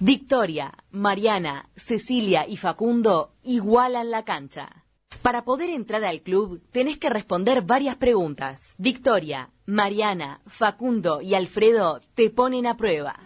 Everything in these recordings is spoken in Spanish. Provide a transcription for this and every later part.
Victoria, Mariana, Cecilia y Facundo igualan la cancha. Para poder entrar al club tenés que responder varias preguntas. Victoria, Mariana, Facundo y Alfredo te ponen a prueba.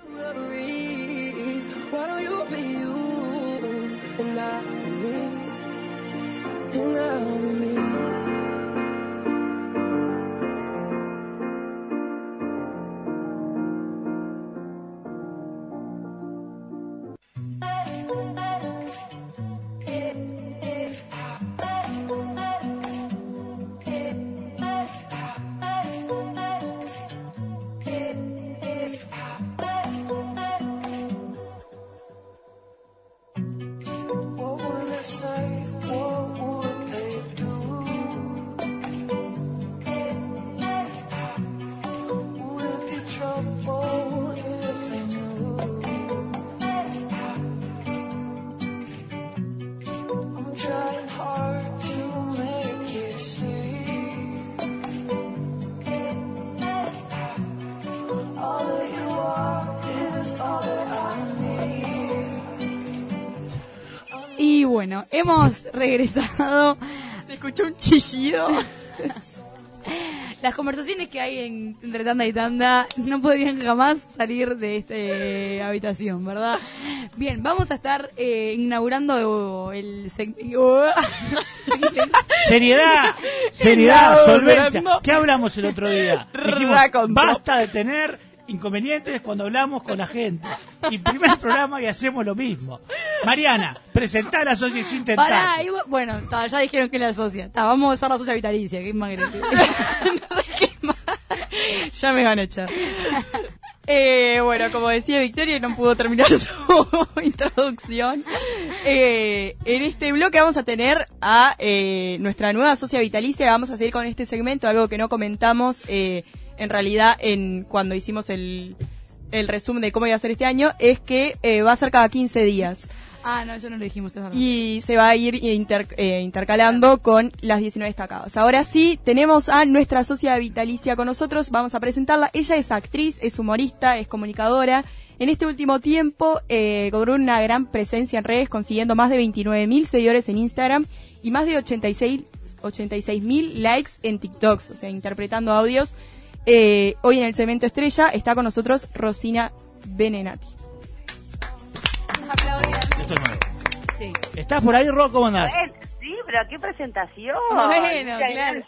Chillido. Las conversaciones que hay en- entre tanda y tanda no podrían jamás salir de esta habitación, ¿verdad? Bien, vamos a estar eh, inaugurando el segmento. Seriedad, seriedad, solvencia. ¿Qué hablamos el otro día? Dijimos, basta de tener inconvenientes cuando hablamos con la gente. Y primer programa y hacemos lo mismo. Mariana, presentá la Tentacle. y bu- bueno, ya dijeron que la socia. Ta, vamos a usar la socia vitalicia, que es más ya me van a echar. Eh, bueno, como decía Victoria, no pudo terminar su introducción. Eh, en este bloque vamos a tener a eh, nuestra nueva socia vitalicia. Vamos a seguir con este segmento, algo que no comentamos eh, en realidad en cuando hicimos el, el resumen de cómo iba a ser este año, es que eh, va a ser cada 15 días. Ah, no, yo no lo dijimos, es verdad. y se va a ir inter- eh, intercalando con las 19 destacadas. Ahora sí, tenemos a nuestra socia vitalicia con nosotros, vamos a presentarla. Ella es actriz, es humorista, es comunicadora. En este último tiempo eh, cobró una gran presencia en redes, consiguiendo más de 29 mil seguidores en Instagram y más de 86 mil likes en TikToks, o sea, interpretando audios. Eh, hoy en el Cemento Estrella está con nosotros Rosina Benenati. Esto es nuevo. Sí. ¿Estás por ahí, Ro? ¿Cómo andás? Sí, pero qué presentación. Bueno, claro.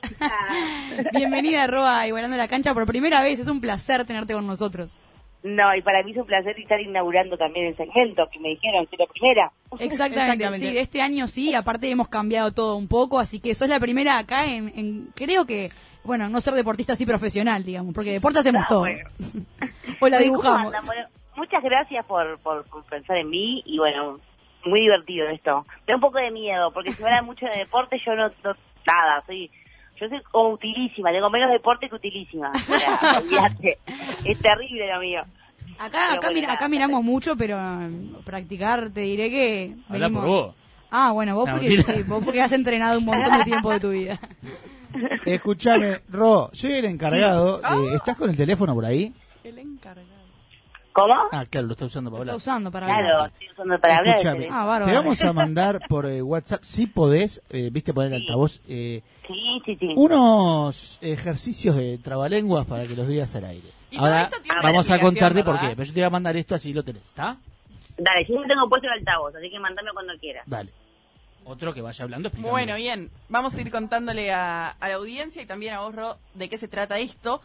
Bienvenida, Roa, igualando la cancha por primera vez. Es un placer tenerte con nosotros. No, y para mí es un placer estar inaugurando también el segmento, que me dijeron que la primera. Exactamente, Exactamente. sí, de este año sí, aparte hemos cambiado todo un poco, así que sos la primera acá en, en- creo que, bueno, no ser deportista así profesional, digamos, porque deporte hacemos Ah, todo. bueno. o la Bueno, ¿cómo dibujamos. Bueno, muchas gracias por, por, por pensar en mí y bueno, muy divertido esto. Tengo un poco de miedo, porque si me hablan mucho de deporte, yo no, no- nada, soy... Yo soy como utilísima, tengo menos deporte que utilísima. O sea, olvídate. Es terrible lo mío. Acá, acá, bueno, mira, acá miramos mucho, pero um, practicar te diré que... Habla venimos- por vos. Ah, bueno, vos No, porque, sí, vos porque has entrenado un montón de tiempo de tu vida. Escúchame, Ro, soy el encargado. eh, ¿Estás con el teléfono por ahí? El encargado. ¿Cómo? Ah, claro, lo está usando para Está hablar. usando para Claro, hablar. estoy usando para hablar. Escúchame, Ah, te vamos a mandar por eh, WhatsApp, si podés, eh, viste poner el Sí. altavoz, eh, Sí, sí, sí. unos ejercicios de trabalenguas para que los digas al aire. Y Ahora vamos a contarte por qué, pero yo te voy a mandar esto así lo tenés, ¿está? Dale, yo no tengo puesto el altavoz, así que mandame cuando quieras. Dale. Otro que vaya hablando. Bueno, bien. Vamos a ir contándole a, a la audiencia y también a vos, Ro, de qué se trata esto.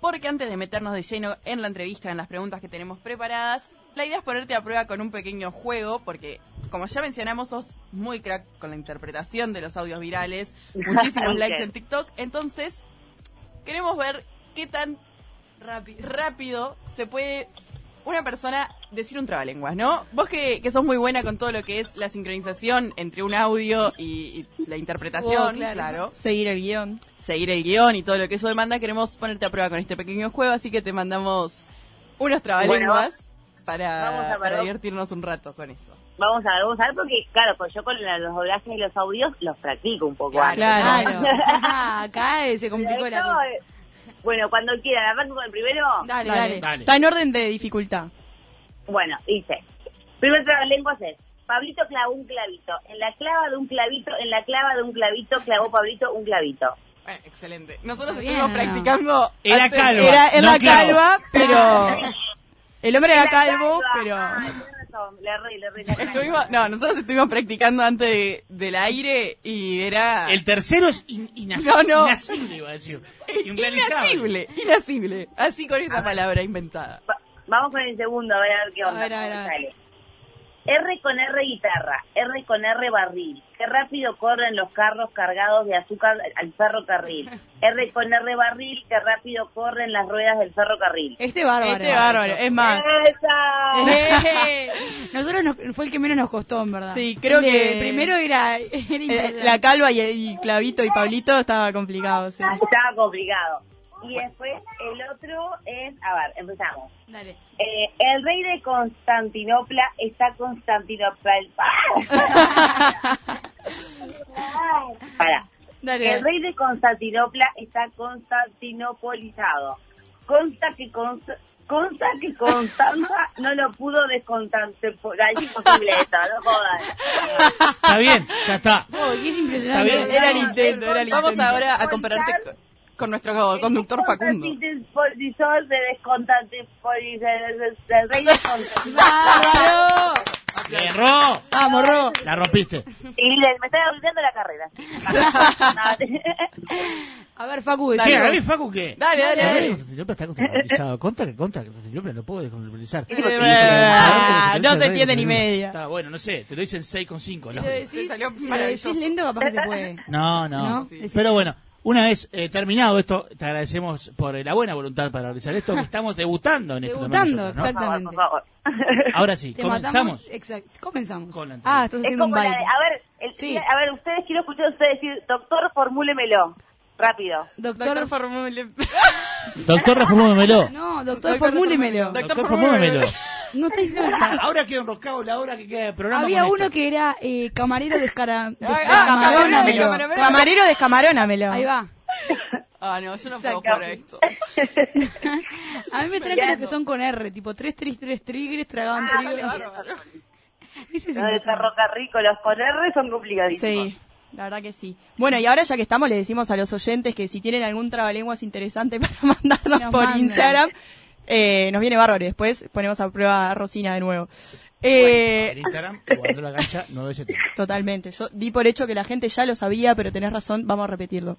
Porque antes de meternos de lleno en la entrevista, en las preguntas que tenemos preparadas, la idea es ponerte a prueba con un pequeño juego, porque como ya mencionamos, sos muy crack con la interpretación de los audios virales, muchísimos likes en TikTok, entonces queremos ver qué tan rápido se puede una persona decir un trabalenguas, ¿no? Vos que, que sos muy buena con todo lo que es la sincronización entre un audio y, y la interpretación, Oh, claro. claro. Seguir el guion. Seguir el guion y todo lo que eso demanda, queremos ponerte a prueba con este pequeño juego, así que te mandamos unos trabalenguas para, vamos a ver, para vamos. divertirnos un rato con eso. Vamos a ver, vamos a ver, porque claro, pues yo con la- los doblajes y los audios los practico un poco Claro. antes. Claro. Ajá, Acá se complicó la cosa. eh, Bueno, cuando quieran, arranco con el primero. Dale. dale. Dale. Está en orden de dificultad. Bueno, dice, Primer trabalenguas es, Pablito clavó un clavito. En la clava de un clavito, en la clava de un clavito, clavó Pablito un clavito. Bueno, excelente. Nosotros Bien, estuvimos practicando. Era antes- calva. Era en no la clavo. calva, pero... El hombre era calvo, calva. pero... Ah, le le. Estuvimos, no, nosotros estuvimos practicando antes de- del aire y era El tercero es in- inac- No, no. inasible, iba a decir. Inrealizable. inasible, inasible. Así con esa palabra inventada. Vamos con el segundo, a ver, a ver qué onda. A ver, a ver, cómo a ver. sale. R con R guitarra, R con R barril. Qué rápido corren los carros cargados de azúcar al ferrocarril. R con R barril, qué rápido corren las ruedas del ferrocarril. Este bárbaro. Este bárbaro, es más. ¡Esa! Nosotros nos- fue el que menos nos costó, en verdad. Sí, creo El que- primero era. La calva y, y Clavito y Pablito estaba complicado, sí. Estaba complicado. Y después el otro es, a ver, empezamos. Dale. Eh, el rey de Constantinopla está Constantinopla. Para. Dale. El rey de Constantinopla está constantinopolizado. Consta que Consta, consta que Constanza no lo pudo desconstantinar. Es imposible esto, no jodas. Está bien, ya está. Oh, es impresionante. Está bien. Era el intento, era el Vamos ahora a compararte con, con nuestro conductor Facundo. ¡Bárbaro! Bien, Ro. Vamos, Ro. La rompiste. Y le- me está olvidando la carrera. A ver, Facu, ¿Qué? decilo. ¿A mí, Facu, qué? Dale, dale, dale. Constantinopla está constantinopla. Conta que conta que Constantinopla no puedo. Ah, no se entiende ni media. Está bueno, no sé, te lo dicen 6 con 5. Si ¿no? lo decís, salió si lo maravilloso. decís lento, capaz que se puede. No, no. Pero bueno, una vez eh, terminado esto, te agradecemos por la buena voluntad para realizar esto, que estamos debutando en esto. Debutando, nosotros, ¿no? exactamente. Por favor. Ahora sí, Te comenzamos. matamos. Exacto. Comenzamos. Con la entrevista. Ah, estás Es haciendo un como la baile. de, a ver, el- Sí. a ver, ustedes quiero escuchar a ustedes decir, doctor, formúlemelo. Rápido. Doctor, Doctor Formule. Doctor, reformúlemelo. No, doctor, formúlemelo. Doctor, Doctor, formúlemelo. No está diciendo Ahora queda enroscado la hora que queda de programa. Había con uno que era eh, camarero descara... ah, descamarónamelo. camarónamelo. Camarero descamarónamelo. Ahí va. Ah, no, yo no puedo jugar a esto. A mí me traen que los que son con R, tipo 3, 3, 3 tigres, tragaban Ah, bárbaro. Ese es de impresionante. ferrocarril con los con R son complicadísimos. Sí, la verdad que sí. Bueno, y ahora ya que estamos, le decimos a los oyentes que si tienen algún trabalenguas interesante para mandarnos Nos por mandan. Instagram, eh, nos viene bárbaro. y Después ponemos a prueba a Rosina de nuevo. Eh, En Instagram, jugando la cancha 970. Totalmente. Yo di por hecho que la gente ya lo sabía, pero tenés razón, vamos a repetirlo.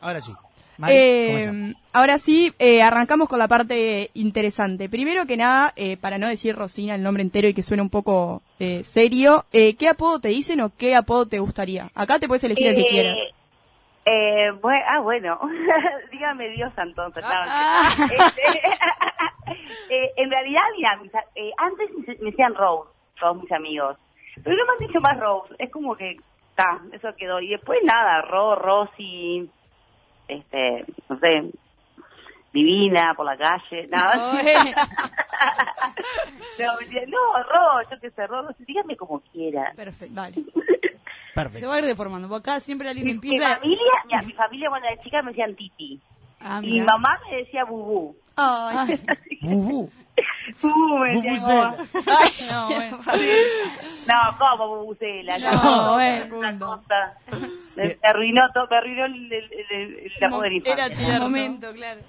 Ahora sí. Mari, Eh, ahora sí, eh, arrancamos con la parte interesante. Primero que nada, eh, para no decir Rosina el nombre entero y que suene un poco eh, serio, eh, ¿qué apodo te dicen o qué apodo te gustaría? Acá te puedes elegir el que quieras. Eh, bue- ah, bueno. Dígame Dios entonces. no, Ah. este, eh, en realidad, mira, mis eh, antes me decían Rose, todos mis amigos. Pero no me han dicho más Rose. Es como que, está, eso quedó. Y después nada, Ro, Rosy, este, no sé, divina por la calle, nada. No, me decían, no, Ro, yo qué sé, Ro, dígame como quiera. Perfecto. Vale. Se Perfecto. va a ir deformando. Porque acá siempre alguien Mi, mi empieza... familia, mira, mi familia cuando era chica me decían Titi. Ah, Y mi mamá me decía Bubú. Ay. Bubú. Bubú me decía como- No, bueno. No, ¿cómo Bubucela? No, No, bueno. una cosa. Me, arruinó todo, me arruinó el, el, el, la. Era tierno. momento, claro.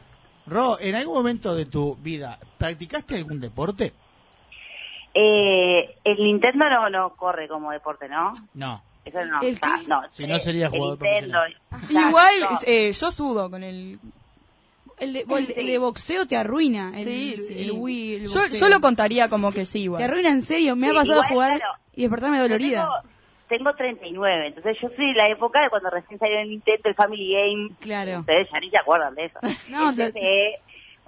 Ro, ¿en algún momento de tu vida practicaste algún deporte? Eh, el Nintendo no, no corre como deporte, ¿no? No. Eso no. ¿El qué? No. Si no sería jugador Nintendo. Igual, eh, yo sudo con el... El de, el, el de boxeo te arruina. El, Sí, sí. El Wii, el Yo, yo lo contaría como que sí, Te igual. arruina en serio. Me ha pasado a jugar claro. y despertarme dolorida. Tengo, tengo 39, entonces yo soy de la época de cuando recién salió el Nintendo, el Family Game. Claro. Ustedes ya ni se acuerdan de eso. No, CCE,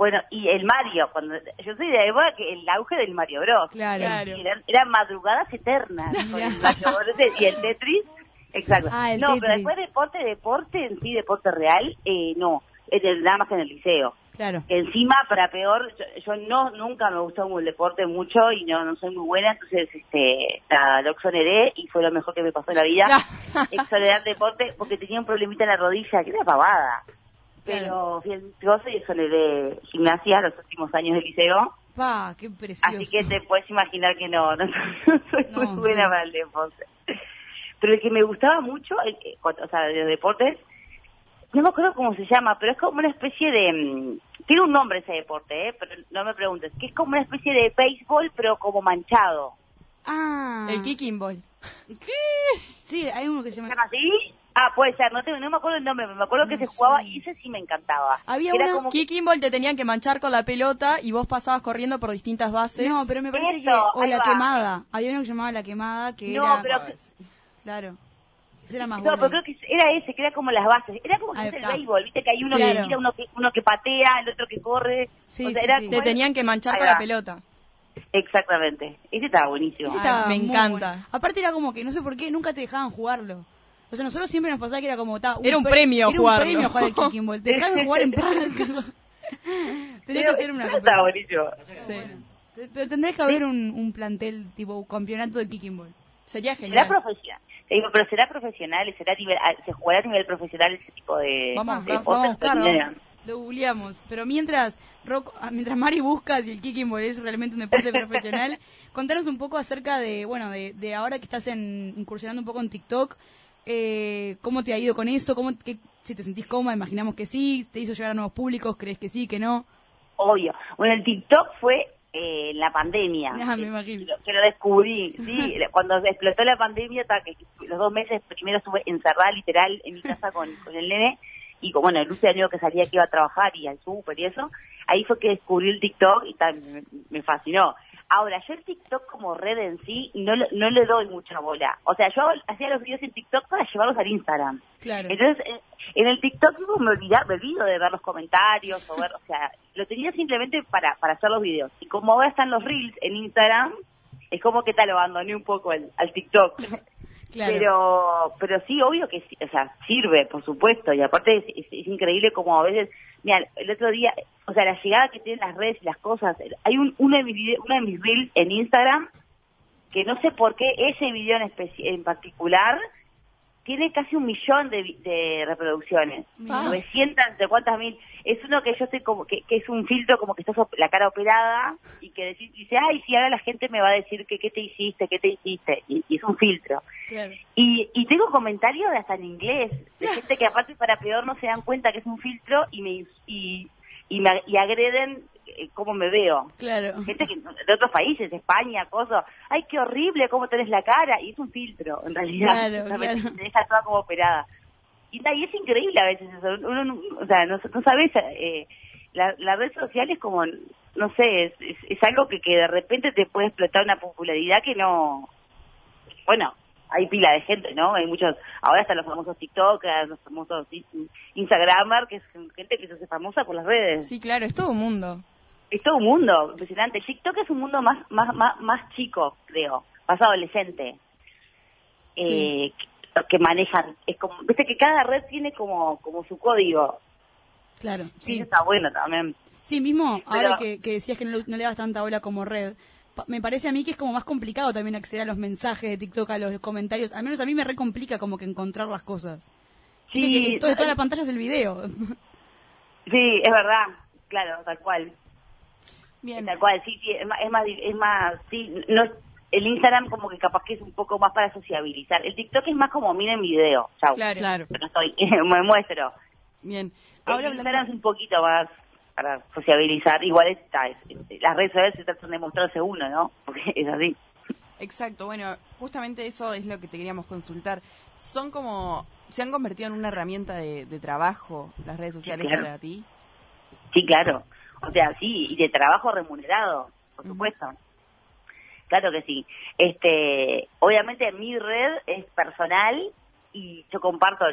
bueno, y el Mario, cuando yo soy de la época que el auge del Mario Bros. Claro. Eran, eran madrugadas eternas con el Mario Bros. y el Tetris. Exacto. Ah, el no, pero después deporte, deporte en sí, deporte real, eh, no. En el- nada más que en el liceo. Claro. Encima, para peor, yo, yo no nunca me gustó el deporte mucho y no no soy muy buena, entonces este nada, lo exoneré y fue lo mejor que me pasó en la vida. Exonerar deporte porque tenía un problemita en la rodilla, que era pavada. Pero fui al gozo y exoneré gimnasia los últimos años del liceo Pa, qué precioso. Así que te puedes imaginar que no, no, no soy No, muy buena sí. para el deporte. Pero el que me gustaba mucho, el o sea, de los deportes, no me acuerdo cómo se llama, pero es como una especie de... mm, Tiene un nombre ese deporte, ¿eh? pero no me preguntes. Que es como una especie de béisbol, pero como manchado. Ah. El kicking ball. Sí, hay uno que se ¿Se llama... llama así? Ah, puede ser, no, tengo, no me acuerdo el nombre, pero me acuerdo que No se jugaba sé. y ese sí me encantaba. Había Era una- como- Kicking ball te tenían que manchar con la pelota y vos pasabas corriendo por distintas bases. No, pero me parece Eso, que... O la va. quemada. Había uno que se llamaba La Quemada, que No, era... pero... Claro. Ese era más No, bueno. pero creo que era ese, que era como las bases. Era como fuese el béisbol, viste que hay uno Sí, que claro. tira, uno que, uno que patea, el otro que corre. Sí, o sea, sí, era sí. como- Te tenían que manchar Ahí con va. la pelota. Exactamente. Ese estaba buenísimo. Ese estaba me encanta. bueno. Aparte era como que, no sé por qué, nunca te dejaban jugarlo. O sea, nosotros siempre nos pasaba que era como... ta, Era un pre- premio era jugarlo. un premio jugar al kicking ball. Te dejaban jugar en paz. Tenía que ser una... estaba buenísimo. Te- Pero tendría que haber un, un plantel tipo un campeonato de kicking ball. Sería Será genial. profesional. Te digo, pero será profesional y será a nivel, a- se jugará a nivel profesional ese tipo de, Vamos, de vamos, vamos a buscarlo. Lo googleamos. Pero mientras Rock, ah, mientras Mari busca si el kicking ball es realmente un deporte profesional, contanos un poco acerca de, bueno, de, de ahora que estás en, incursionando un poco en TikTok, eh, cómo te ha ido con eso, cómo, qué- si te sentís cómoda, imaginamos que sí, te hizo llegar a nuevos públicos, crees que sí, que no. Obvio. Bueno, el TikTok fue eh, en la pandemia. Ah, me imagino. Que lo, que lo descubrí. Sí, cuando explotó la pandemia, que los dos meses primero estuve encerrada literal en mi casa con, con el nene. Y como, bueno, Lucia año que salía que iba a trabajar y al súper y eso. Ahí fue que descubrí el TikTok y ta, me, me fascinó. Ahora, yo el TikTok como red en sí no, no le doy mucha bola. O sea, yo hacía los videos en TikTok para llevarlos al Instagram. Claro. Entonces, en el TikTok me, olvida- me olvido de ver los comentarios o ver, o sea, lo tenía simplemente para, para hacer los videos. Y como ahora están los reels en Instagram, es como que tal, lo abandoné un poco al, al TikTok. Pero, pero sí, obvio que, o sea, sirve, por supuesto. Y aparte es, increíble como a veces, mira, el otro día, o sea, la llegada que tienen las redes y las cosas. Hay un, uno de mis vide- uno de mis reels en Instagram que no sé por qué ese video en, en particular tiene casi un millón de, de reproducciones. Mira. 900, de cuántas mil. Es uno que yo estoy como, que, que es un filtro como que estás la cara operada y que decís- dice, ay, si ahora la gente me va a decir que qué te hiciste, qué te hiciste. Y, y es un filtro. Claro. Y, y tengo comentarios de hasta en inglés, de gente que aparte para peor no se dan cuenta que es un filtro y me, y, y me y agreden cómo me veo. Claro. Gente que, de otros países, España, cosas. Ay, qué horrible cómo tenés la cara. Y es un filtro, en realidad. Claro, claro. Te deja toda como operada. Y, es increíble a veces eso. Uno, no- o sea, no, no sabes, eh, la, la red social es como, no sé, es, es, es algo que, que de repente te puede explotar una popularidad que no... Bueno, hay pila de gente, ¿no? Hay muchos, ahora están los famosos TikTokers, los famosos in- Instagramers, que es gente que se hace famosa por las redes Sí, claro, es todo un mundo. Es todo un mundo impresionante. TikTok es un mundo más más más, más chico, creo, más adolescente. Eh, que, que manejan, es como, viste que cada red tiene como como su código. Claro. Sí. Sí. Eso está bueno también. Sí, mismo, Pero- ahora que, que decías que no, le- no le das tanta bola como red, me parece a mí que es como más complicado también acceder a los mensajes de TikTok, a los comentarios. Al menos a mí me recomplica como que encontrar las cosas. Viste que Sí, entonces toda la pantalla es el video. sí, es verdad, claro, tal cual, Bien. tal cual, sí, sí, es más, es más, es más, sí, no, el Instagram como que capaz que es un poco más para sociabilizar. El TikTok es más como miren video, chau, Claro. Claro. estoy, me muestro. Bien. Ahora el Instagram hablando... es un poquito más para sociabilizar. Igual está, es- es- las redes sociales se tratan de mostrarse uno, ¿no? Porque es así. Exacto, bueno, justamente eso es lo que te queríamos consultar. Son como, se han convertido en una herramienta de, de trabajo las redes sociales claro. para ti. Sí, claro. O sea, sí, y de trabajo remunerado, por supuesto. Claro que sí. Este, obviamente mi red es personal y yo comparto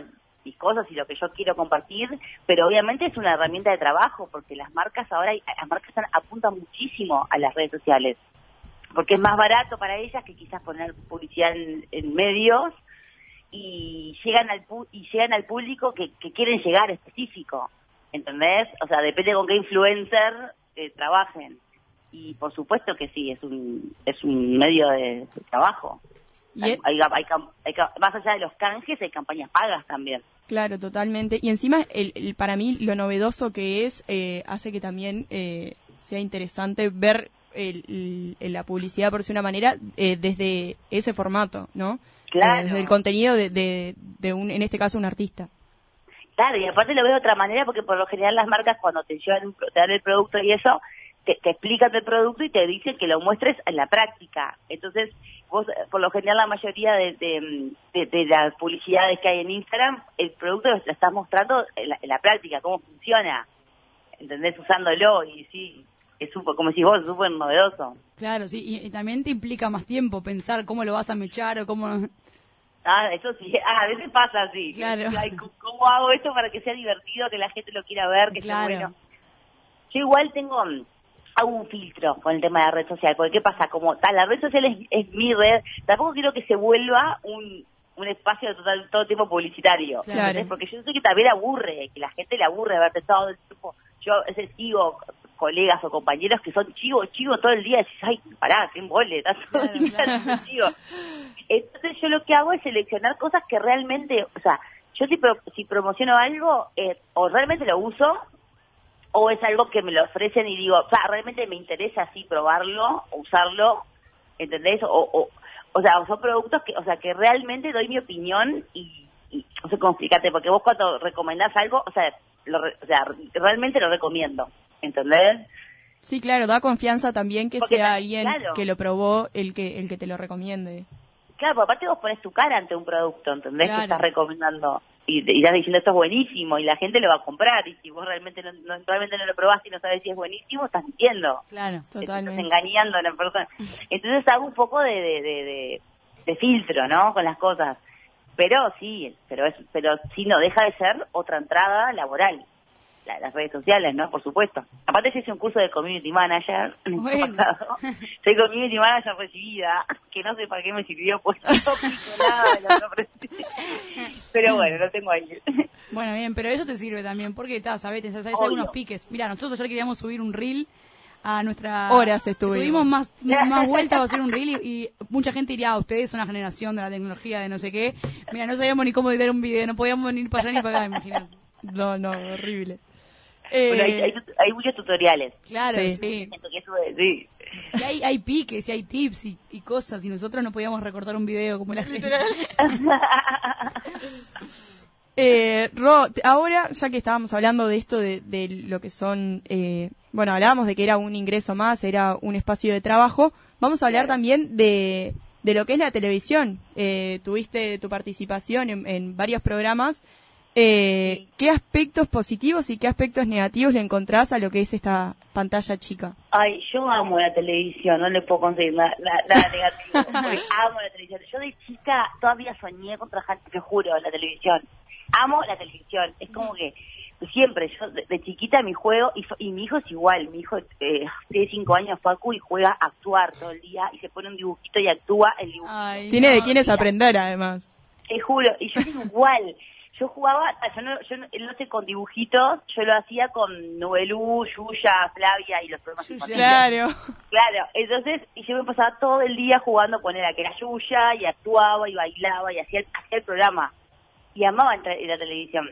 mis cosas y lo que yo quiero compartir, pero obviamente es una herramienta de trabajo porque las marcas ahora, las marcas apuntan muchísimo a las redes sociales. porque es más barato para ellas que quizás poner publicidad en, en medios y llegan al pu- y llegan al público que, que quieren llegar específico, ¿entendés? O sea, depende con qué influencer eh, trabajen. Y por supuesto que sí, es un es un medio de, de trabajo. Y Hay- hay- hay hay más allá de los canjes, hay campañas pagas también. Claro, totalmente. Y encima, el, el- para mí, lo novedoso que es, eh, hace que también eh, sea interesante ver el- el- la publicidad, por decir una manera, eh, desde ese formato, ¿no? Claro. Eh, desde el contenido de, de, de un, en este caso, un artista. Claro, y aparte lo veo de otra manera porque por lo general las marcas cuando te llevan, te dan el producto y eso, te, te explican el producto y te dicen que lo muestres en la práctica. Entonces, vos, por lo general la mayoría de, las publicidades que hay en Instagram, el producto lo estás mostrando en la, en la práctica, cómo funciona. ¿Entendés? Usándolo y sí, es súper, como si vos, súper novedoso. Claro, sí, y, y también te implica más tiempo pensar cómo lo vas a mechar o cómo... Ah, eso sí, ah, a veces pasa así. Claro. Ay, ¿cómo- ¿Cómo hago esto para que sea divertido, que la gente lo quiera ver, que Claro. sea bueno? Yo igual tengo, mm, hago un filtro con el tema de la red social, porque ¿qué pasa? Como tal, la red social es, es mi red, tampoco quiero que se vuelva un, un espacio de total, todo tiempo publicitario, Claro. Porque yo sé que también aburre, que la gente le aburre verte todo el tiempo. Yo veces sigo colegas o compañeros que son chivos, chivos todo el día, decís, ay, pará, qué embole, estás todo el día chivo. Entonces yo lo que hago es seleccionar cosas que realmente, o sea, yo si, pro- si promociono algo, eh, o realmente lo uso, o es algo que me lo ofrecen y digo, o sea, realmente me interesa así probarlo, usarlo, ¿entendés? O, o, o sea, son productos que, o sea, que realmente doy mi opinión y, y no sé cómo explicarte, porque vos cuando recomendás algo, o sea, lo o sea, realmente lo recomiendo, ¿entendés? Sí, claro, da confianza también que Porque sea también, alguien claro. que lo probó el que el que te lo recomiende. Claro, porque aparte vos pones tu cara ante un producto, ¿entendés? Claro. Que estás recomendando y, y estás diciendo esto es buenísimo y la gente lo va a comprar y si vos realmente no, no- realmente no lo probaste y no sabes si es buenísimo, estás mintiendo. Claro. Totalmente. Estás engañando a la persona. Entonces hago un poco de, de, de, de- de filtro, ¿no? Con las cosas. Pero sí, pero es, pero sí no deja de ser otra entrada laboral. La- las redes sociales, ¿no? Por supuesto. Aparte yo hice un curso de community manager Bueno. pasado. Soy community manager recibida, que no sé para qué me sirvió, pues no nada lo. Pero bueno, lo tengo ahí. Bueno, bien, pero eso te sirve también, porque estás, sabes, te sabes algunos piques. Mira, nosotros ayer queríamos subir un reel a nuestra... Horas estuvimos. Tuvimos más, más vueltas a hacer un reel y, y mucha gente diría, ah, ustedes son la generación de la tecnología de no sé qué. Mira, no sabíamos ni cómo editar un video, no podíamos ni ir para allá ni para acá, imagínate. No, no, horrible. Bueno, hay, Eh, hay, hay muchos tutoriales. Claro, Sí. Y hay, hay piques y hay tips y, y cosas y nosotros no podíamos recortar un video como la gente. Eh, Ro, ahora, ya que estábamos hablando de esto, de, de lo que son, eh, bueno, hablábamos de que era un ingreso más, era un espacio de trabajo, vamos a hablar también de, de lo que es la televisión. Eh, tuviste tu participación en, en varios programas. Eh, ¿Qué aspectos positivos y qué aspectos negativos le encontrás a lo que es esta pantalla chica? Ay, yo amo la televisión, no le puedo conseguir nada, nada- nada negativo. amo la televisión. Yo de chica todavía soñé con trabajar, te juro, en la televisión. Amo la televisión. Es como que siempre, yo de, de chiquita mi juego, y, fa- y mi hijo es igual. Mi hijo eh, tiene cinco años, Facu, y juega a actuar todo el día y se pone un dibujito y actúa el dibujito. Ay, Tiene de no. quiénes aprender, además. Te juro, y yo era igual. Yo jugaba, yo no, yo no, sé con dibujitos, yo lo hacía con Nubelú, Yuya, Flavia y los programas infantiles. Claro. Claro, entonces, y yo me pasaba todo el día jugando con él, que era Yuya, y actuaba, y bailaba, y hacía, el- hacía el programa. Y amaba entrar en la televisión.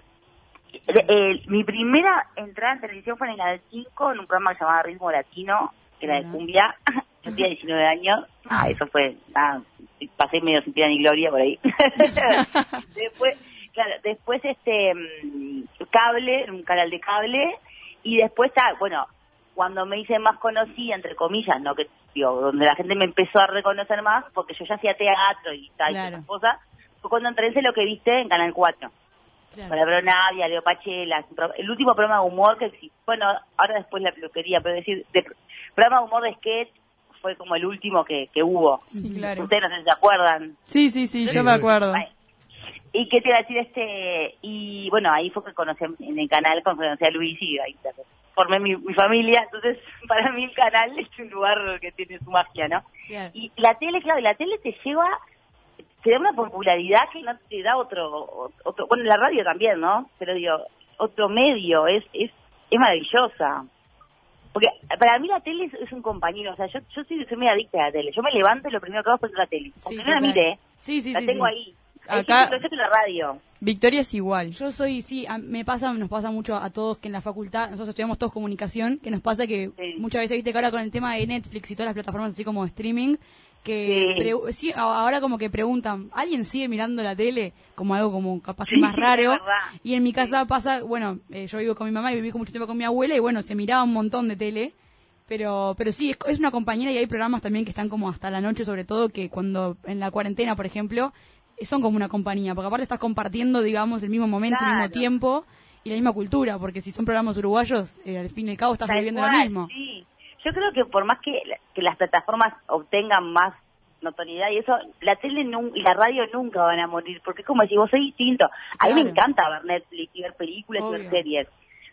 Eh, eh, mi primera entrada en televisión fue en el Canal 5, en un programa que se llamaba Ritmo Latino, que era de cumbia. Yo tenía 19 años. Ah, eso fue, ah, pasé medio sin pena ni gloria por ahí. después, claro, después este, mm, cable, un canal de cable, y después, ah, bueno, cuando me hice más conocida, entre comillas, no que digo, donde la gente me empezó a reconocer más, porque yo ya hacía teatro y tal, y Claro. esas cosas, fue cuando entré en lo que viste en Canal 4. Claro. Para Bronavia, Leo Pachela, el último programa de humor que existe. Bueno, ahora después la peluquería, pero decir, de, programa de humor de sketch fue como el último que, que hubo. Sí, claro. Ustedes no sé si se acuerdan. Sí, sí, sí, Sí, yo me acuerdo. Ay. ¿Y qué te iba a decir este? Y bueno, ahí fue que conocí en el canal, cuando conocí a Luis y ahí formé mi, mi familia. Entonces, para mí el canal es un lugar que tiene su magia, ¿no? Y la tele, claro, y la tele te lleva, te da una popularidad que no te da otro, otro bueno, la radio también, ¿no? Pero digo, otro medio, es, es, es maravillosa. Porque para mí la tele es, es un compañero, o sea, yo, yo soy, soy muy adicta a la tele. Yo me levanto y lo primero que hago es poner la tele. Sí, Aunque no la mire, Sí, sí, la tengo ahí. Acá en la radio. Victoria es igual. Yo soy, sí, a- me pasa, nos pasa mucho a todos que en la facultad, nosotros estudiamos todos comunicación, que nos pasa que Sí. muchas veces, viste que ahora con el tema de Netflix y todas las plataformas así como streaming, que Sí. ahora como que preguntan, ¿alguien sigue mirando la tele? Como algo como capaz que más raro. Y en mi casa pasa, bueno, eh, yo vivo con mi mamá y viví con mucho tiempo con mi abuela y bueno, se miraba un montón de tele. Pero, pero sí, es, es una compañera y hay programas también que están como hasta la noche, sobre todo que cuando en la cuarentena, por ejemplo, son como una compañía, porque aparte estás compartiendo, digamos, el mismo momento, el mismo Claro. tiempo y la misma cultura, porque si son programas uruguayos, eh, al fin y al cabo estás Tal viviendo lo cual, mismo. Sí. Yo creo que por más que, que las plataformas obtengan más notoriedad y eso, la tele y la radio nunca van a morir, porque es como si vos sois distinto. A mí me Claro. encanta ver Netflix y ver películas y Obvio. ver series.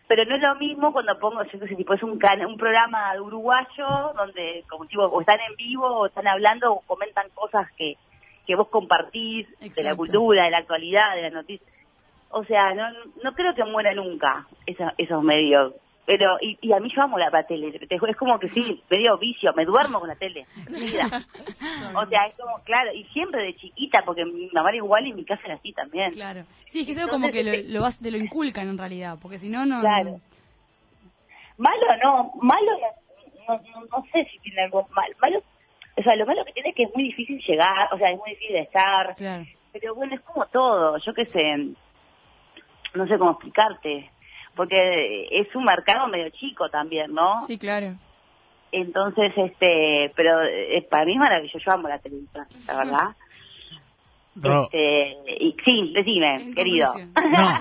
Pero no es lo mismo cuando pongo, yo qué sé, tipo, es un, can- un programa de uruguayo donde, como tipo, o están en vivo, o están hablando, o comentan cosas que, que vos compartís de la cultura, de la actualidad, de la noticia. O sea, no, no creo que muera nunca esa- esos medios. Pero, y, y a mí yo amo la, la tele. Es como que sí, medio vicio, me duermo con la tele. Mira. o sea, es como, claro, y siempre de chiquita, porque mi mamá era igual y mi casa era así también. Claro. Sí, es que es algo como que lo, lo, vas- te lo inculcan en realidad, porque si no, no... Claro. Malo no, malo no, no, no sé si tiene algo mal. Malo, o sea, lo malo que tiene es que es muy difícil llegar, o sea, es muy difícil de estar. Claro. Pero bueno, es como todo, yo qué sé, no sé cómo explicarte, porque es un mercado medio chico también, ¿no? Sí, claro. Entonces, este, pero eh, para mí es maravilloso, yo amo la televisión, la verdad. Ro- Este, y, sí, decime, En querido. No,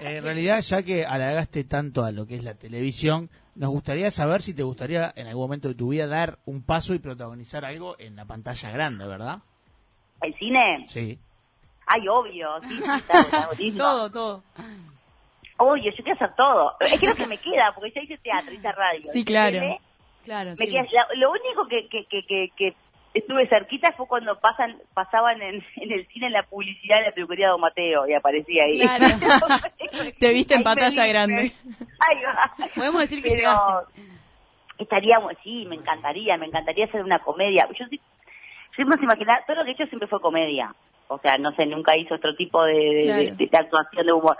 en realidad ya que halagaste tanto a lo que es la televisión, nos gustaría saber si te gustaría en algún momento de tu vida dar un paso y protagonizar algo en la pantalla grande, ¿verdad? ¿El cine? Sí. Ay, obvio, sí, sí, está, está. Todo, todo. Obvio, yo quiero hacer todo. Es que lo que me queda, porque ya hice teatro, hice radio. Sí, claro. tele, Claro, Me sí. queda, lo único que, que, que, que, que estuve cerquita fue cuando pasan pasaban en, en el cine la publicidad de la peluquería de Don Mateo y aparecía ahí. Claro. Te viste en Ahí pantalla grande. Va. Podemos decir que Pero llegaste. estaríamos, sí, me encantaría, me encantaría hacer una comedia. Yo sí, yo me imaginar, todo lo que he hecho siempre fue comedia. O sea, no sé, nunca hice otro tipo de, de- Claro. de- de actuación de humor.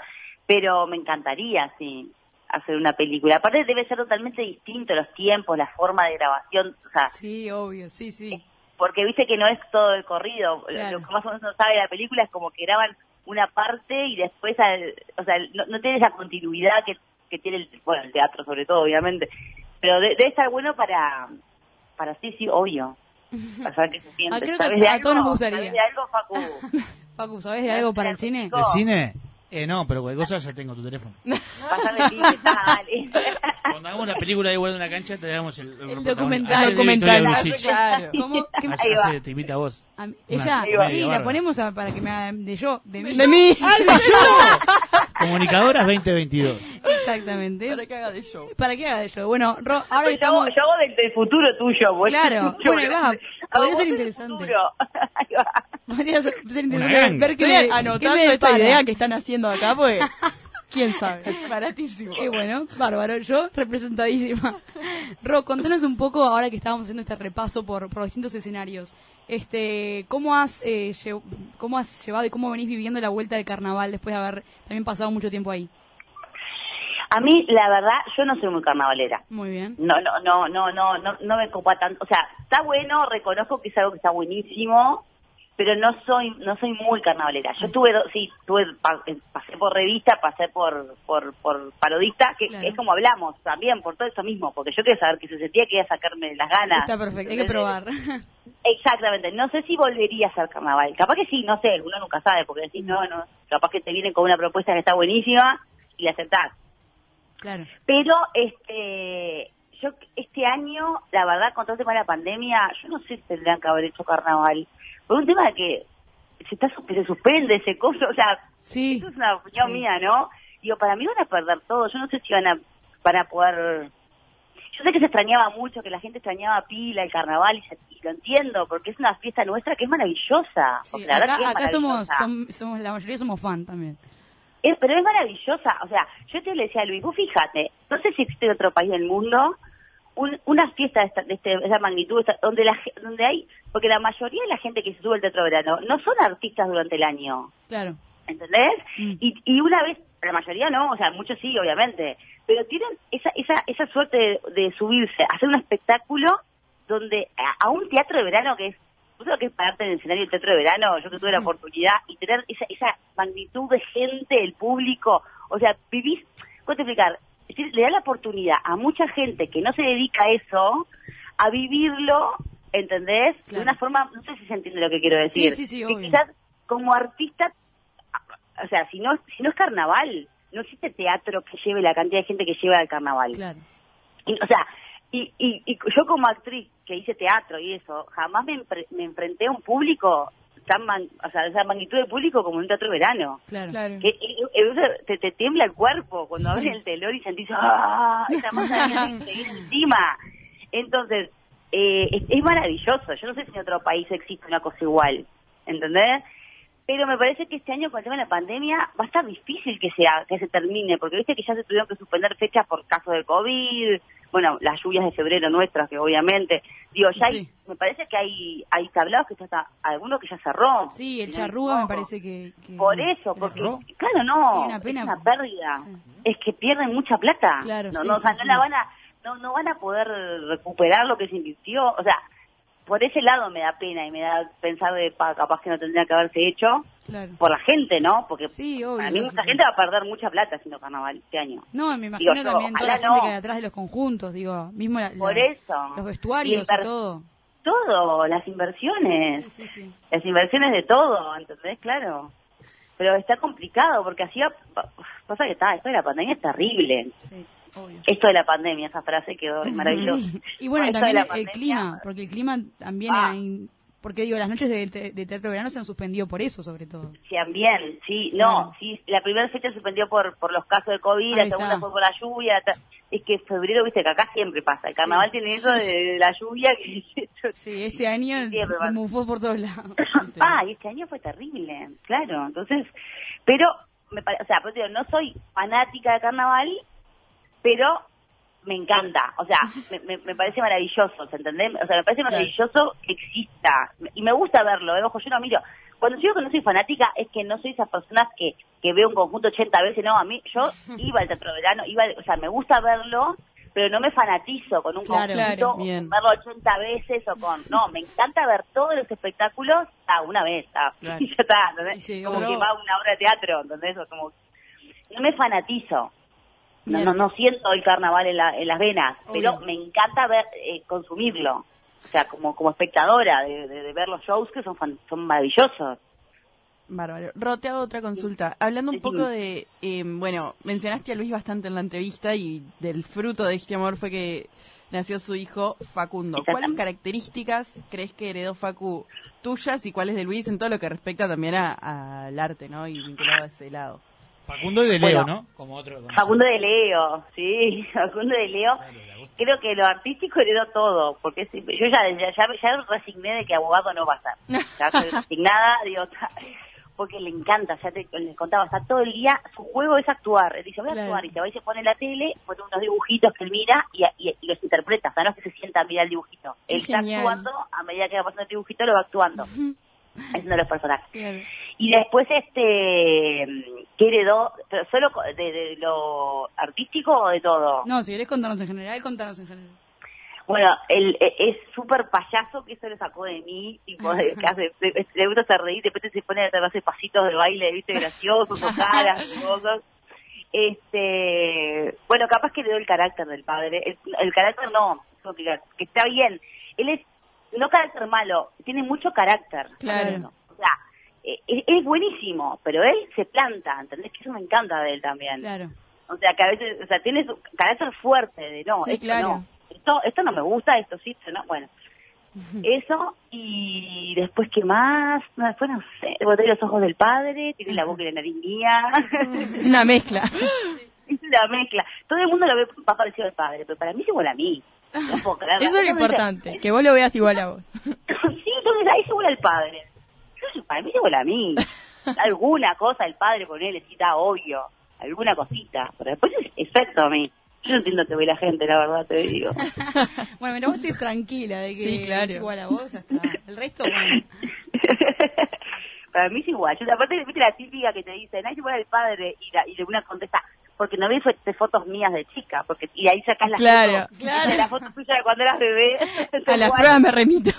Pero me encantaría, sí, hacer una película. Aparte debe ser totalmente distinto los tiempos, la forma de grabación, o sea, Sí, obvio, sí, sí. Porque viste que no es todo el corrido. Claro. Lo que más o menos uno sabe de la película es como que graban una parte y después, al- o sea, no, no tiene esa continuidad que, que tiene el, bueno, el teatro sobre todo, obviamente. Pero de- debe estar bueno para, para sí, sí, obvio. Para saber qué se siente. Ah, creo que ¿Sabes de a algo? todos nos gustaría. ¿Sabes de algo, Facu? Facu, ¿sabes de algo para el cine? ¿De cine? Eh, no, pero cualquier cosa ya tengo tu teléfono. Dale. Cuando hagamos una película igual de una cancha, te damos el, El documental. Claro. ¿Cómo? ¿Qué- Hace- te invita a vos. a- ella, sí, la ponemos a- para que me haga de yo, de mí. De mí. Comunicadoras 2022. Exactamente. Para que haga de show. Para que haga de yo. Bueno, Ro, ahora Yo, hago- yo hago del, del futuro tuyo, vos. Claro. Yo, Bueno, va. Podría ser interesante. futuro. Ahí va. Podría ser, ser interesante ver qué Estoy me, qué anotando me esta idea que están haciendo acá, pues. ¿Quién sabe? Baratísimo. Y bueno, bárbaro, yo representadísima. Ro, contanos un poco, ahora que estábamos haciendo este repaso por, por distintos escenarios, este, ¿cómo has, eh, lle- ¿cómo has llevado y cómo venís viviendo la vuelta de carnaval después de haber también pasado mucho tiempo ahí? A mí, la verdad, yo no soy muy carnavalera. Muy bien. No, no, no, no, no, no, no me copa tanto. O sea, está bueno, reconozco que es algo que está buenísimo, pero no soy, no soy muy carnavalera. Yo tuve, sí, tuve, eh, pasé por revista, pasé por, por, por parodista, que Claro. es como hablamos también, por todo eso mismo, porque yo quería saber que se sentía, quería sacarme las ganas. Está perfecto, hay que probar. Exactamente, no sé si volvería a hacer carnaval. Capaz que sí, no sé, uno nunca sabe, porque decís, no, no, capaz que te vienen con una propuesta que está buenísima y la aceptás. claro. Pero este yo este año, la verdad, con todo el tema de la pandemia, yo no sé si tendrían que haber hecho carnaval. Por un tema de que se, está, se suspende ese coso, o sea, Sí. eso es una opinión Sí. mía, ¿no? Digo, para mí van a perder todo, yo no sé si van a, van a poder... Yo sé que se extrañaba mucho, que la gente extrañaba pila, el carnaval, y, se- y lo entiendo, porque es una fiesta nuestra que es maravillosa. Sí, la verdad acá, que es acá maravillosa. somos, la mayoría somos fan también. Es- pero es maravillosa. O sea, yo te le decía a Luis, vos fíjate, no sé si existe otro país del mundo un- una fiesta de esta, de este- de esa magnitud, donde la donde hay, porque la mayoría de la gente que se sube al teatro de verano no son artistas durante el año, Claro. ¿entendés? Mm. Y, y una vez, la mayoría no, o sea, muchos sí, obviamente, pero tienen esa, esa, esa suerte de, de subirse, hacer un espectáculo donde a, a un teatro de verano que es, ¿tú sabes lo que es pararte en el escenario del teatro de verano? Yo que tuve la oportunidad y tener esa, esa magnitud de gente, el público, o sea, vivís, ¿cómo te explicar? Es decir, le da la oportunidad a mucha gente que no se dedica a eso, a vivirlo, ¿entendés? De una forma, no sé si se entiende lo que quiero decir. Sí, sí, sí, que quizás como artista o sea, si no, si no es carnaval, no existe teatro que lleve la cantidad de gente que lleva al carnaval. Claro. Y, o sea, y, y, y yo como actriz que hice teatro y eso, jamás me, me enfrenté a un público tan, man- o sea, esa magnitud de público como en un teatro de verano. Claro. Claro. Que, y- y- o sea, te, te tiembla el cuerpo cuando abres el telón y sentís ¡ah! esa masa de encima. Entonces, eh, es, es maravilloso. Yo no sé si en otro país existe una cosa igual, ¿entendés? Pero me parece que este año con el tema de la pandemia va a estar difícil que sea que se termine, porque viste que ya se tuvieron que suspender fechas por caso de COVID, bueno, las lluvias de febrero nuestras, que obviamente, digo, ya hay, Sí. me parece que hay hay tablados que ya está, alguno que ya cerró. Sí, el no charrúa me parece que... que- Por eso, porque, cerró? claro, no, Sí, una pena. es una pérdida. Sí. Es que pierden mucha plata. Claro, no, sí, no, o sea, no la van a, no, no van a poder recuperar lo que se invirtió. O sea, por ese lado me da pena y me da pensar de pa, capaz que no tendría que haberse hecho Claro. por la gente, ¿no? Porque Sí, obvio. para mí mucha gente va a perder mucha plata haciendo carnaval este año. No, me imagino Digo yo, también toda la gente que hay detrás de los conjuntos, digo, mismo la- la- Por eso. los vestuarios y, todo. Todo, las inversiones. Sí, sí, sí. las inversiones de todo, ¿entendés? Claro. Pero está complicado porque hacía pasa que está, esto de la pandemia es terrible. Sí, obvio. Esto de la pandemia, esa frase quedó maravillosa. Y bueno, también el pandemia, clima, porque el clima también Ah. hay- porque digo, las noches de, te- de teatro de verano se han suspendido por eso, sobre todo. También, sí, no, sí, la primera fecha se suspendió por por los casos de COVID, Ahí la segunda está. fue por la lluvia, la es que febrero, viste, que acá siempre pasa, el carnaval tiene eso de, de la lluvia que... Sí, este año se mufó por todos lados. Ah, y este año fue terrible, claro. Entonces, pero, me pare- o sea, pues digo, no soy fanática de carnaval, pero me encanta. O sea, me, me- me parece maravilloso, ¿se entendés? O sea, me parece maravilloso que exista. Y me gusta verlo, ¿eh? Ojo, yo no miro. Cuando digo que no soy fanática, es que no soy esas personas que, que veo un conjunto 80 veces. No, a mí, yo iba al teatro de verano, iba, o sea, me gusta verlo, pero no me fanatizo con un Claro, conjunto, claro, con verlo 80 veces o con... No, me encanta ver todos los espectáculos ah, una vez, ah, Claro. y ya está, ¿entendés? Sí, como que va a una obra de teatro, ¿entendés? O como... No me fanatizo. No, no, no siento el carnaval en, la- en las venas, pero me encanta ver eh, consumirlo. O sea, como como espectadora de, de- de ver los shows que son fan- son maravillosos. Bárbaro. Ro, te hago otra consulta. Hablando un poco de, eh, bueno, mencionaste a Luis bastante en la entrevista y del fruto de este amor fue que nació su hijo Facundo. ¿Cuáles características crees que heredó Facu tuyas y cuáles de Luis en todo lo que respecta también a- al arte, ¿no? Y vinculado a ese lado. Facundo y de Leo, Bueno, ¿no? Como otro. conocido. Facundo de Leo, sí, Facundo de Leo. Creo que lo artístico heredó todo, porque si- yo ya, ya, ya, ya resigné de que abogado no va a ser. Ya estoy resignada, digo, porque le encanta, ya te les contaba, está todo el día, su juego es actuar. Él dice, voy a Claro. actuar, y se va y se pone en la tele, pone unos dibujitos que él mira y, y- y los interpreta, o sea, no es que se sienta a mirar el dibujito. Él está actuando, a medida que va pasando el dibujito, lo va actuando. De los personajes. Y después, este, ¿qué heredó? ¿Pero solo de, de lo artístico o de todo? No, si querés contarnos en general, contanos en general. Bueno, él e- es súper payaso, que eso lo sacó de mí, tipo, de, que hace, le gusta hacer reír, de repente se pone a hacer pasitos de baile, viste, graciosos, o caras, y cosas. Este, bueno, capaz que le doy el carácter del padre. El, el carácter no, que está bien. Él es, no carácter malo, tiene mucho carácter. Claro. O sea, eh, es, es buenísimo, pero él se planta, ¿entendés? Que eso me encanta de él también. Claro. O sea, que a veces, o sea, tiene su carácter fuerte de no, Sí, esto claro. no, esto, esto no me gusta, esto sí, esto no, bueno. Eso, y después, ¿qué más? No, después no sé, tiene los ojos del padre, tiene la boca y la nariz mía, Una mezcla. es una mezcla. Todo el mundo lo ve más parecido al padre, pero para mí es igual a mí. No puedo creerlo. Eso es lo importante, que vos lo veas igual a vos. sí, entonces ahí igual al padre. Yo, Para mí igual a mí. Alguna cosa el padre con él, obvio. Alguna cosita. Pero después es exacto a mí. Yo no entiendo que ve la gente, la verdad, te digo. Bueno, mira, vos estoy tranquila de que Sí, claro. es igual a vos, ya está. El resto, bueno. Para mí es igual. Yo, aparte, viste la típica que te dicen, ay, igual el padre, y, la, y de una contesta, porque no fo- fotos mías de chica, porque y ahí sacas las Claro. fotos, Claro. la foto tuya de cuando eras bebé. A las pruebas me remito.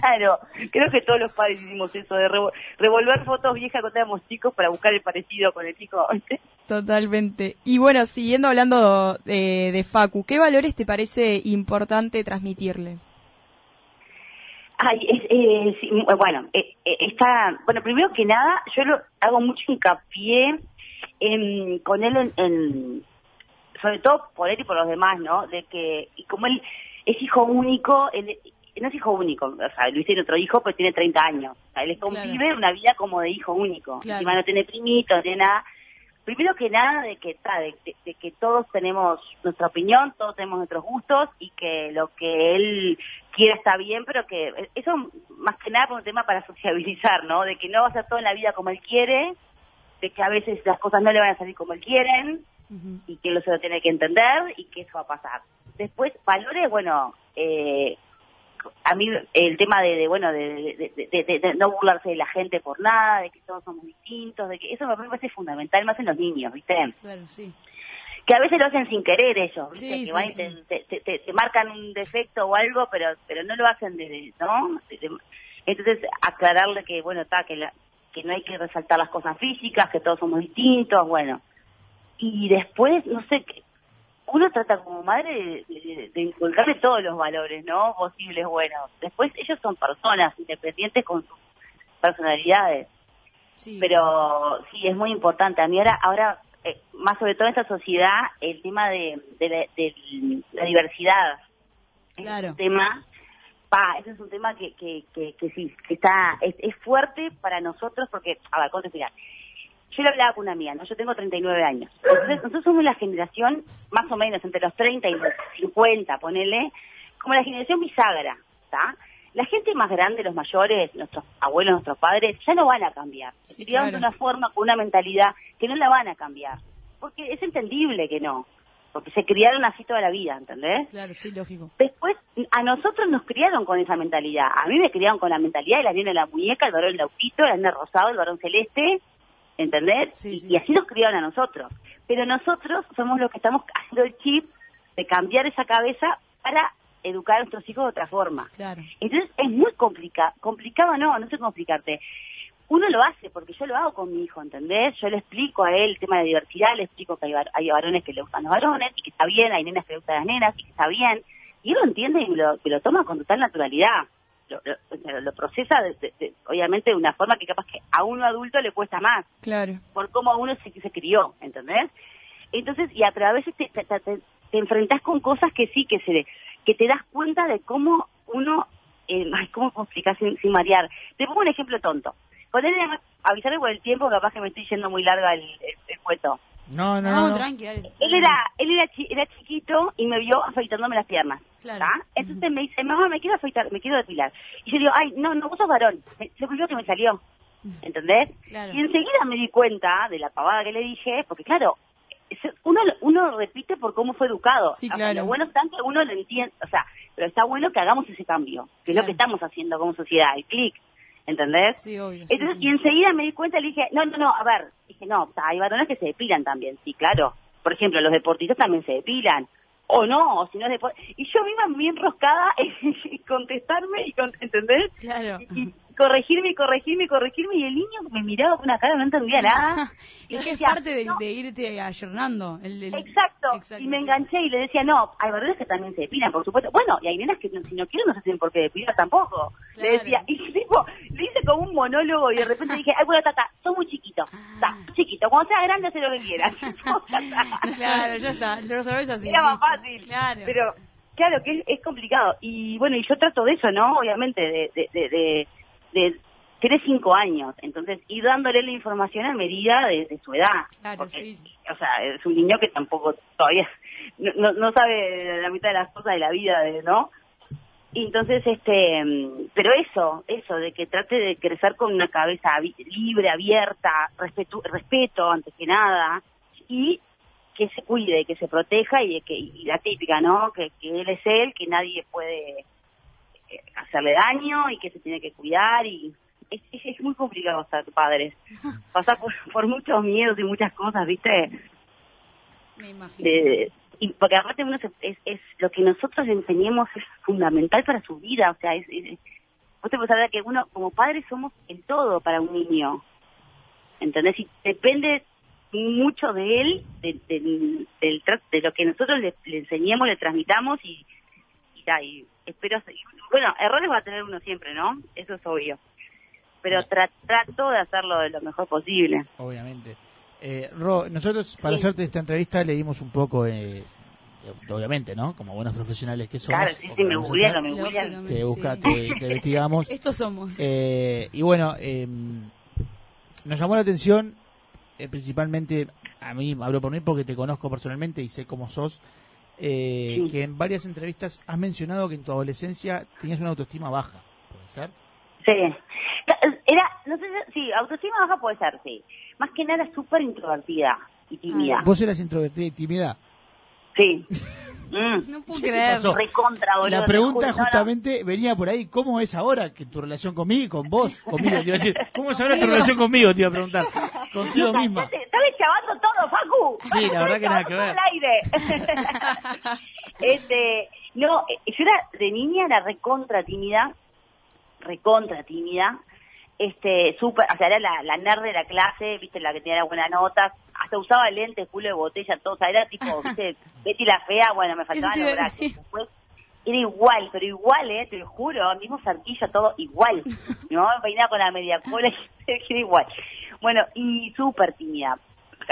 Claro, creo que todos los padres hicimos eso, de revo- revolver fotos viejas cuando éramos chicos para buscar el parecido con el chico. Totalmente. Y bueno, siguiendo hablando de, de Facu, ¿qué valores te parece importante transmitirle? Ay, es, eh, sí, bueno, eh, está, bueno, primero que nada, yo lo hago mucho hincapié en, con él en, en- sobre todo por él y por los demás, ¿no? De que, y como él es hijo único, él no es hijo único, o sea, Luis tiene otro hijo, pero tiene 30 años. O sea, él convive una vida como de hijo único. Claro. Encima no tiene primito, no tiene nada. Primero que nada, de que, de, de- de que todos tenemos nuestra opinión, todos tenemos nuestros gustos y que lo que él quiere está bien, pero que eso más que nada por un tema para sociabilizar, ¿no? De que no va a ser todo en la vida como él quiere, de que a veces las cosas no le van a salir como él quieren y que él se lo tiene que entender y que eso va a pasar. Después, valores, bueno, eh, a mí el tema de, de, bueno de, no burlarse de la gente por nada de que todos somos distintos de que eso me parece fundamental más en los niños viste Claro, sí. que a veces lo hacen sin querer ellos viste Sí, que sí, van y te, te- te- te marcan un defecto o algo pero pero no lo hacen de, de- no entonces aclararle que bueno está que la- que no hay que resaltar las cosas físicas que todos somos distintos bueno y después no sé uno trata como madre de, de- de inculcarle todos los valores, ¿no? Posibles buenos. Después ellos son personas independientes con sus personalidades. Sí. Pero sí, es muy importante. A mí ahora, ahora eh, más sobre todo en esta sociedad, el tema de, de la, la diversidad. Claro. Es un tema, pa, ese es un tema que, que, que, que sí, que está, es, es fuerte para nosotros porque, a ver, ¿cómo te explicar? Yo le hablaba con una amiga, ¿no? Yo tengo 39 años. Entonces, nosotros somos la generación, más o menos, entre los 30 y los 50, ponele, como la generación bisagra, ¿está? La gente más grande, los mayores, nuestros abuelos, nuestros padres, ya no van a cambiar. Se Sí, claro. de una forma, con una mentalidad que no la van a cambiar. Porque es entendible que no. Porque se criaron así toda la vida, ¿entendés? Claro, sí, lógico. Después, a nosotros nos criaron con esa mentalidad. A mí me criaron con la mentalidad de la nena en la muñeca, el varón el autito, la nena rosado, el varón celeste, ¿entendés? Sí, y, sí. y así nos criaron a nosotros. Pero nosotros somos los que estamos haciendo el chip de cambiar esa cabeza para educar a nuestros hijos de otra forma. Claro. Entonces es muy complicado, complicado no, no sé cómo explicarte. Uno lo hace porque yo lo hago con mi hijo, ¿entendés? Yo le explico a él el tema de diversidad, le explico que hay, var- hay varones que le gustan los varones y que está bien, hay nenas que le gustan las nenas y que está bien. Y él lo entiende y lo, toma con total naturalidad. Lo, lo- lo procesa, de- de- de- obviamente, de una forma que capaz que a uno adulto le cuesta más Claro. por cómo uno se, se crió, ¿entendés? Entonces, y a través te, te, te, te- te enfrentás con cosas que sí, que se que te das cuenta de cómo uno, eh, ay, ¿cómo explicar sin, sin marear? Te pongo un ejemplo tonto. Ponerle a avisarle por el tiempo, capaz que me estoy yendo muy larga el, el, el cuento. No, no, No, no. no. tranqui, dale. Él era, él era, chi- era chiquito y me vio afeitándome las piernas. Claro. ¿tá? Entonces me dice, mamá, me quiero afeitar, me quiero depilar. Y yo digo, ay, no, no, vos sos varón. Me- Lo primero que me salió. ¿Entendés? Claro. Y enseguida me di cuenta de la pavada que le dije, porque claro, uno uno repite por cómo fue educado. Sí, O sea, claro. lo bueno está que uno lo entiende, o sea, pero está bueno que hagamos ese cambio, que es lo que estamos haciendo como sociedad, el clic, ¿entendés? Sí, obvio. sí, Entonces, sí. y enseguida me di cuenta y le dije, no, no, no, a ver, dije, no, hay varones que se depilan también, sí, claro. Por ejemplo, los deportistas también se depilan. O no, o si no es depor- Y yo misma bien enroscada en contestarme y, con- ¿entendés? Claro. Y, y corregirme corregirme corregirme y el niño me miraba con una cara, no entendía nada. Y Es yo que es parte de, no, de irte ayornando. El, el- Exacto. Exacto, y me enganché y le decía, no, hay varones que también se depilan, por supuesto. Bueno, y hay nenas que si no quieren no se tienen por qué depilar tampoco. Le decía, y tipo, le hice como un monólogo y de repente dije, ay, bueno, tata, sos muy chiquito. Está, chiquito, cuando seas grande, haz lo que quieras. Claro, ya está. Lo resolvés así. Era más fácil. Claro. Pero, claro, que es, es complicado. Y bueno, y yo trato de eso, ¿no? Obviamente, de, de, de, de, de- tiene cinco años, entonces ir dándole la información a medida de, de su edad. Claro, Porque, sí. O sea, es un niño que tampoco todavía no, no, sabe la mitad de las cosas de la vida, de, ¿no? Y entonces, este, pero eso, eso, de que trate de crecer con una cabeza libre, abierta, respeto, respeto antes que nada, y que se cuide, que se proteja y que y la típica, ¿no? Que, que él es él, que nadie puede hacerle daño y que se tiene que cuidar y es, es, es muy complicado ser padres. Pasar por, por muchos miedos y muchas cosas, ¿viste? Me imagino. de- y porque aparte uno se- es, es lo que nosotros le enseñemos es fundamental para su vida, o sea, es, es- vos te podés saber que uno como padre somos el todo para un niño, ¿entendés? Y depende mucho de él, de, del tra- de lo que nosotros le, le enseñemos, le transmitamos y, y, y espero, bueno, errores va a tener uno siempre, ¿no? Eso es obvio, pero tra- trato de hacerlo de lo mejor posible. Obviamente. Eh, Ro, nosotros para Sí. hacerte esta entrevista leímos un poco, eh, obviamente, ¿no? Como buenos profesionales que somos. Claro, sí, sí, me googlearon, me googlearon. Te, busca, sí. te, te investigamos. Estos somos. Eh, y bueno, eh, nos llamó la atención, eh, principalmente, a mí, hablo por mí porque te conozco personalmente y sé cómo sos, eh, Sí. que en varias entrevistas has mencionado que en tu adolescencia tenías una autoestima baja. ¿Puede ser? Sí. Era, no sé, si- sí, autoestima baja puede ser, sí. Más que nada súper introvertida y tímida. Vos eras introvertida y tímida. Sí. Mm. No puedo ¿Qué te creer. pasó? Recontra, boludo. La pregunta juro, no, no. justamente venía por ahí, ¿cómo es ahora que tu relación conmigo y con vos? Conmigo, te iba a decir, ¿cómo es ahora tu relación conmigo? Te iba a preguntar. Contigo misma. te- chavando todo, Facu. Sí, la verdad que nada que ver. al aire. este, no, yo era, de niña era recontra tímida, recontra tímida, este, súper, o sea, era la, la nerd de la clase, viste, la que tenía la buena nota, hasta usaba lentes, culo de botella, todo, o sea, era tipo, viste, Betty la fea, bueno, me faltaban los brazos. Después, era igual, pero igual, eh, te lo juro, mismo cerquillo, todo igual. Mi mamá me peinaba con la media cola y era igual. Bueno, y súper tímida.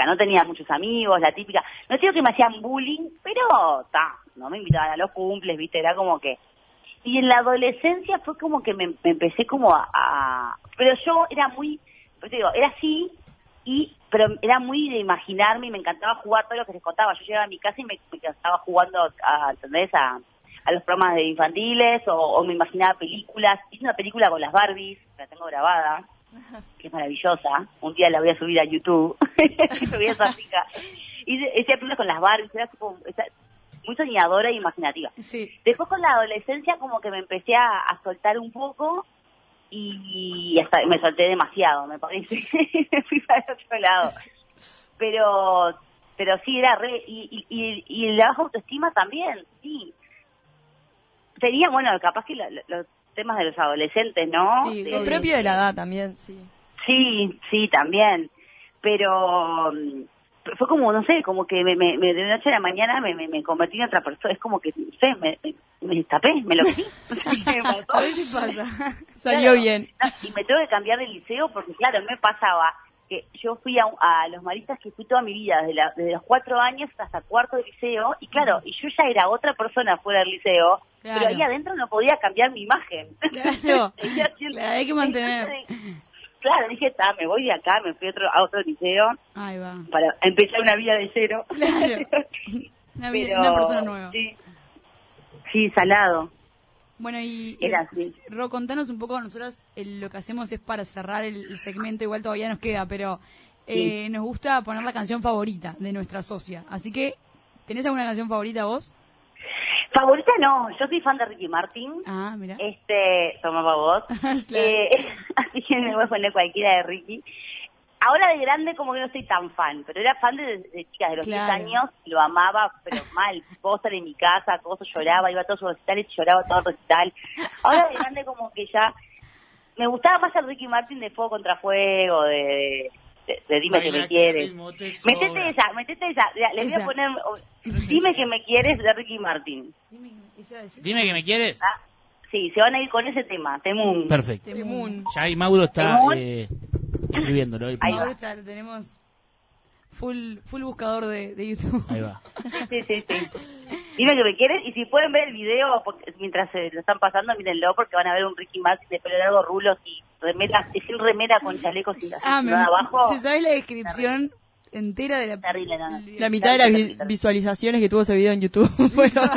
No tenía muchos amigos, la típica. No digo que me hacían bullying, pero ta, no me invitaban a los cumples, viste, era como que. Y en la adolescencia fue como que me, me empecé como a, Pero yo era muy. Pues te digo, era así, y pero era muy de imaginarme y me encantaba jugar todo lo que les contaba. Yo llegaba a mi casa y me, me estaba jugando, a, ¿entendés? A, a los programas de infantiles o me imaginaba películas. Hice una película con las Barbies, la tengo grabada, que es maravillosa. Un día la voy a subir a YouTube. subí a esa chica. Hice, hice películas con las Barbies, era tipo, muy soñadora e imaginativa. Sí. Después con la adolescencia como que me empecé a, a soltar un poco y hasta me solté demasiado, me parece. me fui para el otro lado. Pero pero sí era re y, y, y, y la baja autoestima también, sí. Sería, bueno, capaz que lo- lo- temas de los adolescentes, ¿no? Sí, De- Lo propio de la edad también, sí. Sí, sí, también. Pero mm, fue como, no sé, como que me, me, me- de noche a la mañana me, me, me convertí en otra persona. Es como que, no sé, me, me, me destapé, me lo pasó. A ver si pasa. Salió Claro. bien. Y me tengo que cambiar de liceo porque, claro, me pasaba que yo fui a, a los maristas que fui toda mi vida, desde, la- desde los cuatro años hasta cuarto de liceo, y claro, y yo ya era otra persona fuera del liceo, Claro. pero ahí adentro no podía cambiar mi imagen. Claro. Hay que mantener. Claro, dije, "Ta, me voy de acá, me fui a otro, a otro liceo Ahí va. para empezar una vida de cero. Claro. Una, vida- Pero, una persona nueva. Sí, sí salado. Bueno, y. Ro, contanos un poco, nosotros eh, lo que hacemos es para cerrar el, el segmento, igual todavía nos queda, pero eh, nos gusta poner la canción favorita de nuestra socia. Así que, ¿tenés alguna canción favorita vos? Favorita no, yo soy fan de Ricky Martin. Ah, mira. Este, tomaba vos. Claro. Eh, así que me voy a poner cualquiera de Ricky. Ahora de grande como que no soy tan fan, pero era fan de, de chicas de los Claro. 10 años, lo amaba, pero mal, póster en mi casa, cosas, lloraba, iba a todos sus recitales, lloraba todo el recital. Ahora de grande como que ya, me gustaba más el Ricky Martin de Fuego contra Fuego, de, de, de Dime que me quieres. ritmo te sobra. Metete esa, metete esa, Ya, les voy Esa. a poner, Dime que me quieres de Ricky Martin. Dime, esa- esa- Dime que me quieres. Ah, sí, se van a ir con ese tema, Temun. Perfecto. Temun. Ya ahí Mauro está eh, escribiéndolo. Ahí. Ahora está, lo tenemos full full buscador de, de YouTube. Ahí va. Sí, sí, sí. Dime que me quieres y si pueden ver el video porque, mientras se lo están pasando, mírenlo porque van a ver un Ricky Martin de pelo largo, rulos y remera, y sin remera con chalecos y Ah, me, abajo. si sabés la descripción entera de la... Terrible, no, no. La mitad de las vi- visualizaciones que tuvo ese video en YouTube fueron.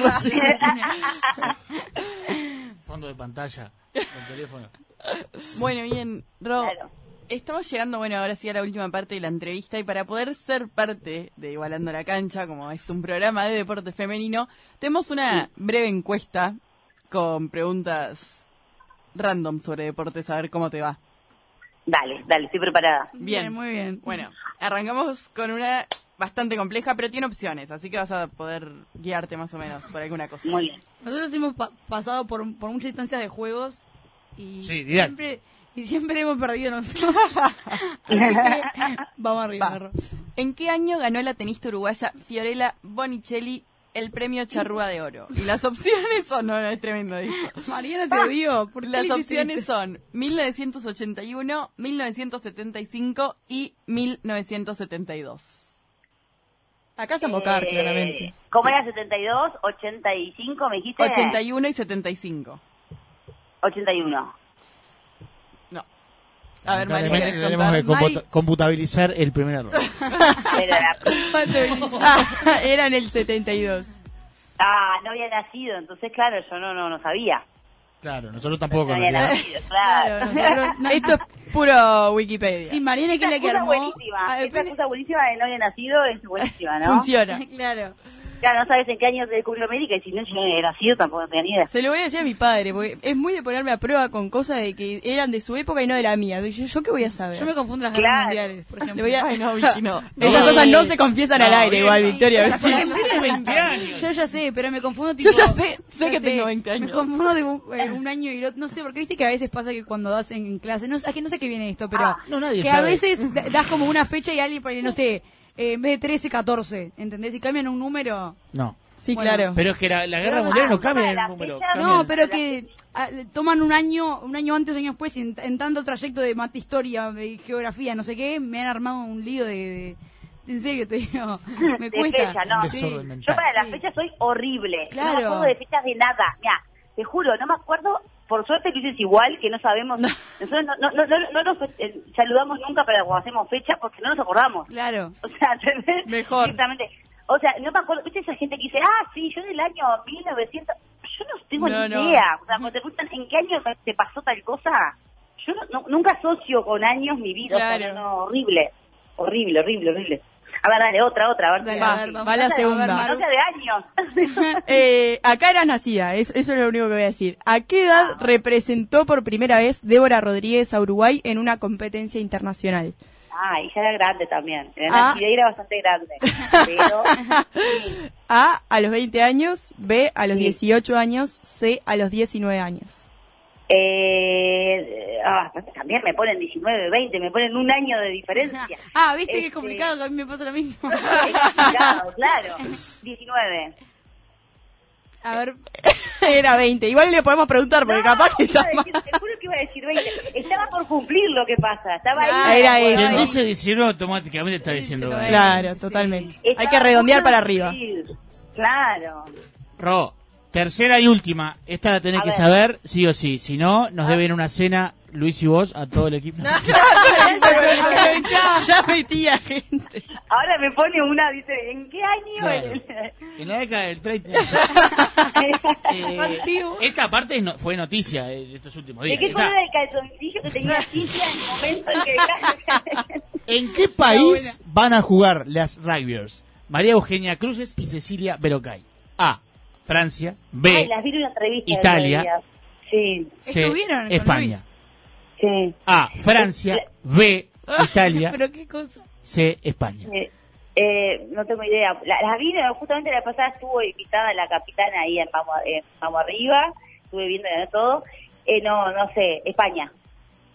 Fondo de pantalla. Con teléfono. Bueno, bien, Ro, Claro. Estamos llegando, bueno, ahora sí a la última parte de la entrevista y para poder ser parte de Igualando la Cancha, como es un programa de deporte femenino, tenemos una breve encuesta con preguntas random sobre deportes, a ver cómo te va. Dale, dale, estoy preparada. Bien, muy bien. Bueno, arrancamos con una bastante compleja, pero tiene opciones, así que vas a poder guiarte más o menos por alguna cosa. Muy bien. Nosotros hemos pa- pasado por, por muchas instancias de juegos y Sí, siempre y siempre hemos perdido nosotros. Vamos arriba. Va. ¿En qué año ganó la tenista uruguaya Fiorella Bonicelli el premio Charrúa de Oro? Y las opciones son, no, no, es tremendo disco. Mariana te odio. ¿por qué Las opciones son 1981, 1975 y 1972. Acá se mocar, Eh, claramente. ¿Cómo era 72? 85, me dijiste. 81 y 75. 81. A ver, Mari, Lamentablemente ¿querés tenemos que computabilizar el primer error. Ah, Era en el 72. Ah, no había nacido, entonces claro, yo no no, no sabía. Claro, nosotros tampoco. No había nacido, claro. Nosotros- no- Esto es puro Wikipedia. Sí, Mariana que es la que armó. buenísima, Ah, esa espere- excusa buenísima de no había nacido es buenísima, ¿no? Funciona. Claro. Claro, no sabes en qué año se descubrió América y si no, yo no había nacido tampoco tenía ni idea. Se lo voy a decir a mi padre, porque es muy de ponerme a prueba con cosas de que eran de su época y no de la mía. Yo, ¿yo qué voy a saber? Yo me confundo las Claro. guerras mundiales, por ejemplo. Le voy a- Ay, no, Vicky, no. Esas No. cosas no se confiesan al aire, bien. igual, Victoria. a ver si- Tienes 20 años. Yo ya sé, pero me confundo tipo... Yo ya sé, sé ya que tengo 20 años. Me confundo de un, eh, un año y otro. No sé, porque viste que a veces pasa que cuando das en, clase, no, sé- es que no sé qué viene esto, pero Ah, no, nadie que sabe. a veces da- das como una fecha y alguien, pone, no sé, eh, en vez de 13, 14, ¿entendés? Y cambian un número. No. Sí, Bueno, claro. Pero es que la, la guerra mundial no cambia el número. cambia No, pero que ah, toman un año, un año antes, años después, y en, en tanto trayecto de mate historia, de geografía, no sé qué, me han armado un lío de... de- en serio, te digo, me de cuesta. fecha, no. Un Sí. Yo para las Sí. fechas soy horrible. No Claro. me acuerdo de fechas de nada. Mira, te juro, no me acuerdo. Por suerte Luis es igual, que no sabemos. Nosotros no, no, no, no- no nos saludamos nunca para cuando hacemos fecha porque no nos acordamos. Claro. O sea, ¿entendés? Mejor. Directamente. O sea, no me acuerdo. ¿Viste esa gente que dice, ah, sí, yo del año 1900. Yo no tengo ni idea. O sea, cuando te preguntan en qué año te pasó tal cosa, yo no, no- nunca asocio con años mi vida. O sea, horrible. Horrible, horrible, horrible. A ver, dale, otra, otra. A ver, Dale, si- a no ver, sea- vamos. va la segunda. No de años. Eh, acá eras nacida, eso, eso es lo único que voy a decir. ¿A qué edad representó por primera vez Débora Rodríguez a Uruguay en una competencia internacional? Ah, y ya era grande también. Era Ah. nacida y era bastante grande. Pero, A, a los 20 años, B, a los Sí. 18 años, C, a los 19 años. Eh, ah, también me ponen 19, 20, me ponen un año de diferencia. Ah, viste que es Este- complicado, que a mí me pasa lo mismo. Es complicado, claro. 19. A ver, Era 20. Igual le podemos preguntar, porque capaz que iba está a mal. decir- te juro que iba a decir 20. Estaba por cumplir lo que pasa. Estaba Ah, ahí. era Bueno, eso. Quien dice 19 automáticamente está diciendo. Sí, "Bueno". Claro, Sí. totalmente. estaba Hay que redondear para arriba. Claro. Ro, tercera y última. Esta la tenés A que ver. saber, sí o sí. Si no, nos deben una cena, Luis y vos, a todo el equipo. ya metía gente. Ahora me pone una, dice, ¿en qué año? Claro. En la década del 30. Eh, esta parte fue noticia eh, de estos últimos ¿De días. qué Está. color el calzoncillo que tenía Cintia en el momento en que... ¿En qué país van a jugar las rugbyers? María Eugenia Cruces y Cecilia Berocay. A. Francia. B. Ay, las vi en. Italia. Sí, C. Estuvieron con España. sí. A. Francia. B. Italia. pero qué cosa. C. España. Eh, eh, no tengo idea. La, la vi, justamente la pasada estuvo invitada la capitana ahí en Vamos, Vamos Arriba. Estuve viendo todo. Eh, no, no sé, España.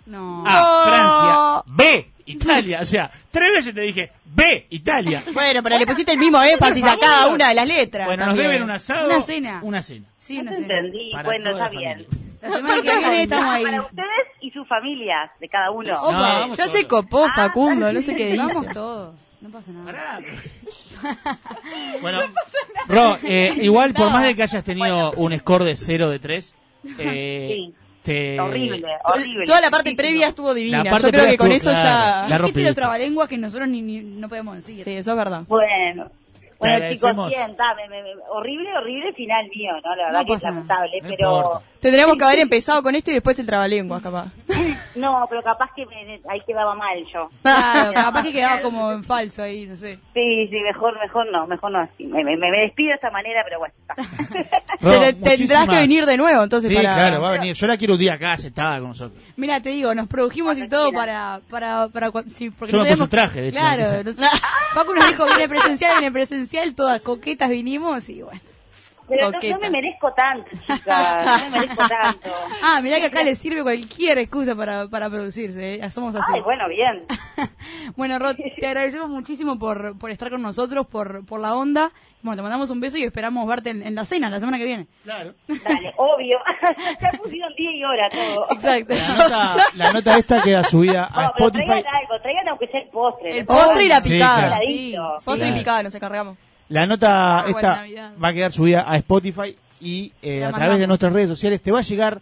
No. A. Francia. B. Italia. O sea, tres veces te dije B. Italia. Bueno, pero le pusiste el mismo énfasis a cada una de las letras. Bueno, nos también. deben un asado. Una cena. Una cena. Sí, no te sé. entendí. Para bueno, toda está la bien. familia. La semana que viene estamos ahí. Para ustedes y sus familias, de cada uno. No, Opa, ya todos. se copó Ah, Facundo, no sé qué dice. Vamos todos. No pasa nada. Pará. bueno, Ro, eh, igual por más de que hayas tenido un score de 0 de 3, eh, Sí. Te- horrible, horrible. Toda la parte Muchísimo. previa estuvo divina. La parte Yo creo que con eso clara. ya. La Es rompiste. que nosotros ni, ni- no podemos decir. Sí, eso es verdad. Bueno. Bueno, chicos, bien, ta, me- me- horrible, horrible final mío, ¿no? La verdad No que es lamentable, No pero... importa. Tendríamos que haber empezado con esto y después el trabalenguas, capaz. No, pero capaz que me- ahí quedaba mal yo. Claro, capaz que quedaba como en falso ahí, no sé. Sí, sí, mejor, mejor no, mejor no así. Me, me, me despido de esta manera, pero bueno. está. Ro, Te- tendrás muchísimas- que venir de nuevo, entonces, Sí, para... claro, va a venir. Yo la quiero un día acá sentada con nosotros. Mira, te digo, nos produjimos y todo para, para, para, cua- sí, porque Yo no me puse un traje, de hecho. Claro, nos- Paco nos dijo, viene presencial, viene presencial, todas coquetas vinimos y bueno. Pero no, no me merezco tanto, chicas. No me merezco tanto. Ah, mirá que acá le sirve cualquier excusa para, para producirse, ¿eh? somos así. Ay, bueno, bien. bueno, Rod, te agradecemos muchísimo por, por estar con nosotros, por, por la onda. Bueno, te mandamos un beso y esperamos verte en, en la cena la semana que viene. Claro. Dale, obvio. ya pusieron día y hora todo. Exacto. La nota, la nota esta queda subida a No, pero Spotify. traigan algo, traigan aunque sea el postre. El postre y la Sí, picada. claro. Sí, Postre y Claro. picada, nos encargamos. La nota en esta va a quedar subida a Spotify y eh, a través de nuestras redes sociales te va a llegar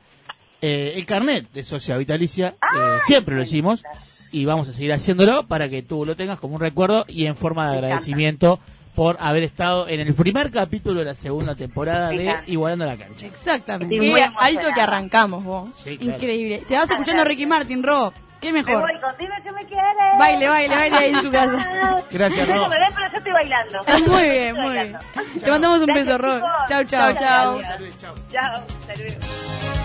eh, el carnet de socia vitalicia. eh, siempre lo hicimos y vamos a seguir haciéndolo para que tú lo tengas como un recuerdo y en forma de agradecimiento por haber estado en el primer capítulo de la segunda temporada de. Igualando la cancha. Exactamente. Sí, Qué alto que arrancamos vos. Sí, claro. Increíble. Te vas escuchando a Ricky Martin, Ro. ¿Qué Me mejor? voy contigo que me quieres. Baile, baile, baile ahí en su casa. Gracias, Ro. no me ven, pero yo estoy bailando. Muy bien, muy bien. Te mandamos un beso, Ro. chicos. Chau, chau. Chau, chau. Chao, hasta luego.